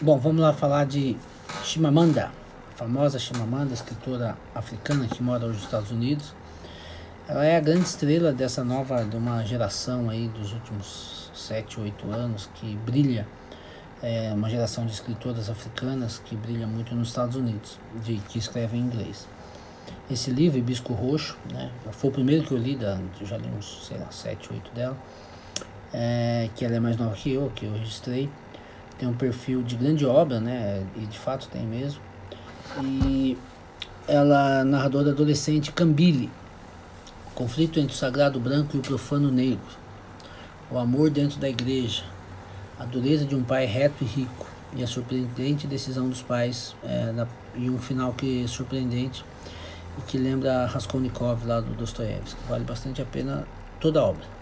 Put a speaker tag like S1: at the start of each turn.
S1: Bom, vamos lá falar de Chimamanda, a famosa Chimamanda, escritora africana que mora hoje nos Estados Unidos. Ela é a grande estrela dessa nova, de uma geração aí dos últimos 7, 8 anos que brilha, é uma geração de escritoras africanas que brilha muito nos Estados Unidos, de, que escrevem em inglês. Esse livro, Hibisco Roxo, né, foi o primeiro que eu li, da, eu já li uns, sei lá, 7, 8 dela, é, que ela é mais nova que eu, que eu registrei tem um perfil de grande obra, né? E de fato tem mesmo. E ela é narradora adolescente Cambile, conflito entre o sagrado branco e o profano negro, o amor dentro da igreja, a dureza de um pai reto e rico e a surpreendente decisão dos pais é, na, e um final que é surpreendente e que lembra Raskolnikov lá do Dostoiévski. Vale bastante a pena toda a obra.